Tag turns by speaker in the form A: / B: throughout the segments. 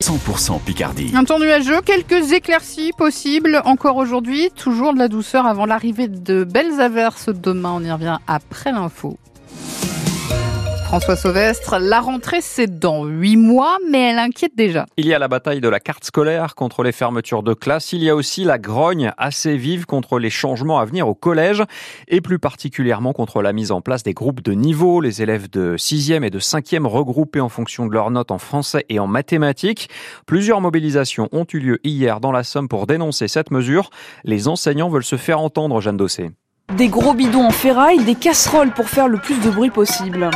A: 100% Picardie.
B: Un temps nuageux, quelques éclaircies possibles encore aujourd'hui, toujours de la douceur avant l'arrivée de belles averses demain, on y revient après l'info. François Sauvestre, la rentrée c'est dans huit mois, mais elle inquiète déjà.
C: Il y a la bataille de la carte scolaire contre les fermetures de classe. Il y a aussi la grogne assez vive contre les changements à venir au collège et plus particulièrement contre la mise en place des groupes de niveau. Les élèves de 6e et de 5e regroupés en fonction de leurs notes en français et en mathématiques. Plusieurs mobilisations ont eu lieu hier dans la Somme pour dénoncer cette mesure. Les enseignants veulent se faire entendre, Jeanne Dossé.
D: Des gros bidons en ferraille, des casseroles pour faire le plus de bruit possible.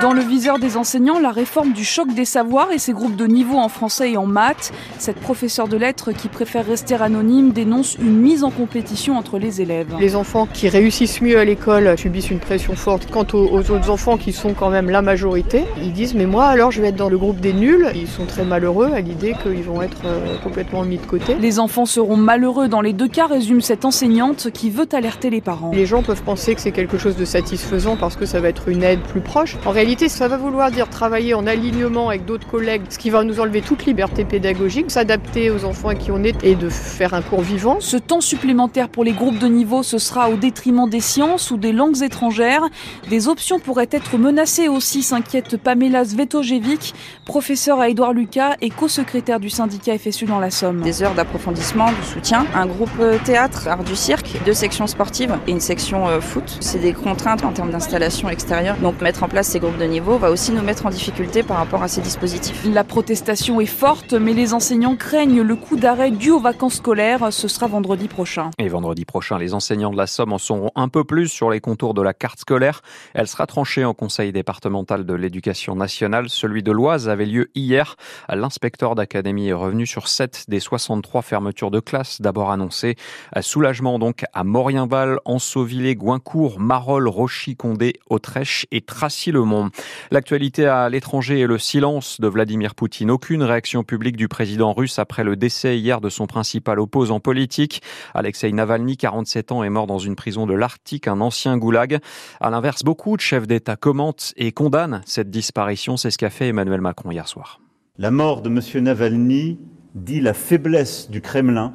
D: Dans le viseur des enseignants, la réforme du choc des savoirs et ses groupes de niveau en français et en maths. Cette professeure de lettres qui préfère rester anonyme dénonce une mise en compétition entre les élèves.
E: Les enfants qui réussissent mieux à l'école subissent une pression forte. Quant aux, aux, autres enfants qui sont quand même la majorité, ils disent mais moi alors je vais être dans le groupe des nuls. Ils sont très malheureux à l'idée qu'ils vont être euh, complètement mis de côté.
D: Les enfants seront malheureux dans les deux cas, résume cette enseignante qui veut alerter les parents.
E: Les gens peuvent penser que c'est quelque chose de satisfaisant parce que ça va être une aide plus proche. En réalité, ça va vouloir dire travailler en alignement avec d'autres collègues, ce qui va nous enlever toute liberté pédagogique, s'adapter aux enfants à qui on est et de faire un cours vivant.
D: Ce temps supplémentaire pour les groupes de niveau, ce sera au détriment des sciences ou des langues étrangères. Des options pourraient être menacées aussi, s'inquiète Pamela Svetojevic, professeure à Édouard Lucas et co-secrétaire du syndicat FSU dans la Somme.
F: Des heures d'approfondissement, de soutien, un groupe théâtre, art du cirque, deux sections sportives et une section foot. C'est des contraintes en termes d'installation extérieure. Donc mettre en place ces groupes de niveau va aussi nous mettre en difficulté par rapport à ces dispositifs.
D: La protestation est forte, mais les enseignants craignent le coup d'arrêt dû aux vacances scolaires. Ce sera vendredi prochain.
C: Et vendredi prochain, les enseignants de la Somme en sauront un peu plus sur les contours de la carte scolaire. Elle sera tranchée en conseil départemental de l'éducation nationale. Celui de l'Oise avait lieu hier. L'inspecteur d'académie est revenu sur 7 des 63 fermetures de classe d'abord annoncées. Soulagement donc à Morienval, Ansovillé, Goincourt, Marolles, Rochy-Condé, Autrèche et Tracy-le-Mont. L'actualité à l'étranger et le silence de Vladimir Poutine. Aucune réaction publique du président russe après le décès hier de son principal opposant politique. Alexei Navalny, 47 ans, est mort dans une prison de l'Arctique, un ancien goulag. À l'inverse, beaucoup de chefs d'État commentent et condamnent cette disparition. C'est ce qu'a fait Emmanuel Macron hier soir.
G: La mort de M. Navalny dit la faiblesse du Kremlin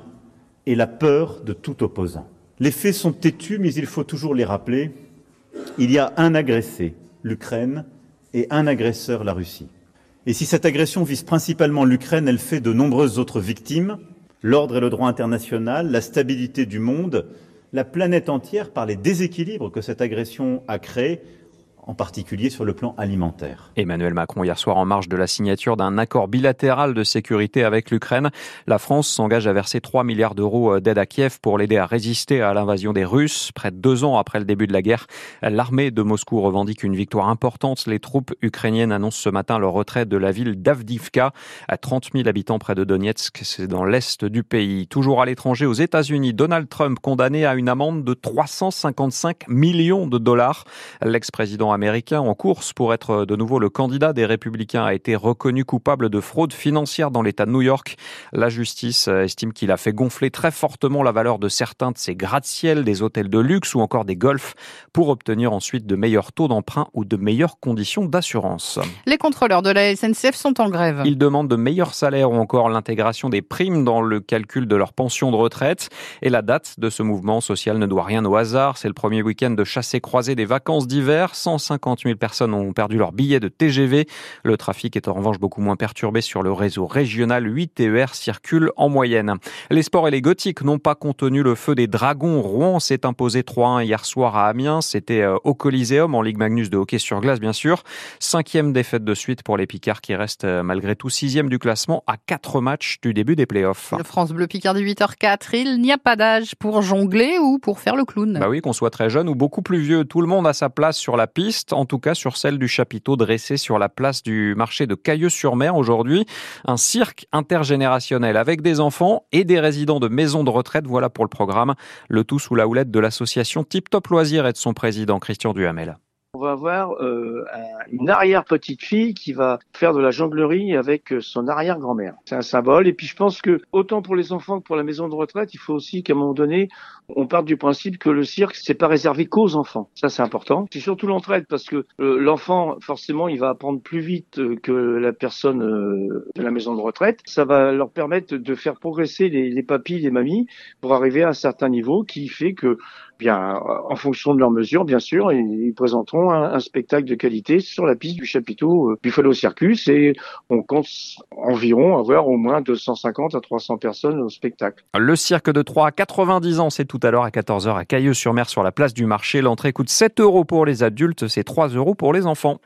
G: et la peur de tout opposant. Les faits sont têtus, mais il faut toujours les rappeler. Il y a un agressé, l'Ukraine, et un agresseur, la Russie. Et si cette agression vise principalement l'Ukraine, elle fait de nombreuses autres victimes, l'ordre et le droit international, la stabilité du monde, la planète entière par les déséquilibres que cette agression a créés en particulier sur le plan alimentaire.
C: Emmanuel Macron hier soir en marge de la signature d'un accord bilatéral de sécurité avec l'Ukraine. La France s'engage à verser 3 milliards d'euros d'aide à Kiev pour l'aider à résister à l'invasion des Russes. Près de deux ans après le début de la guerre, l'armée de Moscou revendique une victoire importante. Les troupes ukrainiennes annoncent ce matin leur retrait de la ville d'Avdivka à 30 000 habitants près de Donetsk. C'est dans l'est du pays. Toujours à l'étranger, aux États-Unis, Donald Trump condamné à une amende de 355 millions de dollars. L'ex-président américain en course pour être de nouveau le candidat des républicains a été reconnu coupable de fraude financière dans l'État de New York. La justice estime qu'il a fait gonfler très fortement la valeur de certains de ses gratte-ciel, des hôtels de luxe ou encore des golfs pour obtenir ensuite de meilleurs taux d'emprunt ou de meilleures conditions d'assurance.
B: Les contrôleurs de la SNCF sont en grève.
C: Ils demandent de meilleurs salaires ou encore l'intégration des primes dans le calcul de leur pension de retraite. Et la date de ce mouvement social ne doit rien au hasard. C'est le premier week-end de chassé-croisé des vacances d'hiver. 150 000 personnes ont perdu leur billet de TGV. Le trafic est en revanche beaucoup moins perturbé sur le réseau régional. 8 TER circulent en moyenne. Les sports et les gothiques n'ont pas contenu le feu des dragons. Rouen s'est imposé 3-1 hier soir à Amiens. C'était au Coliseum en Ligue Magnus de hockey sur glace, bien sûr. Cinquième défaite de suite pour les Picards qui restent malgré tout sixième du classement à quatre matchs du début des playoffs.
B: Le France Bleu Picardie 8h04. Il n'y a pas d'âge pour jongler ou pour faire le clown.
C: Bah oui, qu'on soit très jeune ou beaucoup plus vieux. Tout le monde a sa place sur la piste, en tout cas sur celle du chapiteau dressé sur la place du marché de Cailleux-sur-Mer aujourd'hui. Un cirque intergénérationnel avec des enfants et des résidents de maisons de retraite. Voilà pour le programme. Le tout sous la houlette de l'association Tip Top Loisirs et de son président Christian Duhamel.
A: Va avoir euh, une arrière-petite-fille qui va faire de la jonglerie avec son arrière-grand-mère. C'est un symbole. Et puis je pense que autant pour les enfants que pour la maison de retraite, il faut aussi qu'à un moment donné, on parte du principe que le cirque, c'est pas réservé qu'aux enfants. Ça, c'est important. C'est surtout l'entraide parce que euh, l'enfant, forcément, il va apprendre plus vite euh, que la personne euh, de la maison de retraite. Ça va leur permettre de faire progresser les, les papis, les mamies pour arriver à un certain niveau qui fait que bien, en fonction de leurs mesures, bien sûr, ils présenteront un, spectacle de qualité sur la piste du chapiteau Buffalo Circus et on compte environ avoir au moins 250 à 300 personnes au spectacle.
C: Le cirque de Troyes, 90 ans, c'est tout à l'heure à 14h à Cailleux-sur-Mer sur la place du marché. L'entrée coûte 7 euros pour les adultes, c'est 3 euros pour les enfants.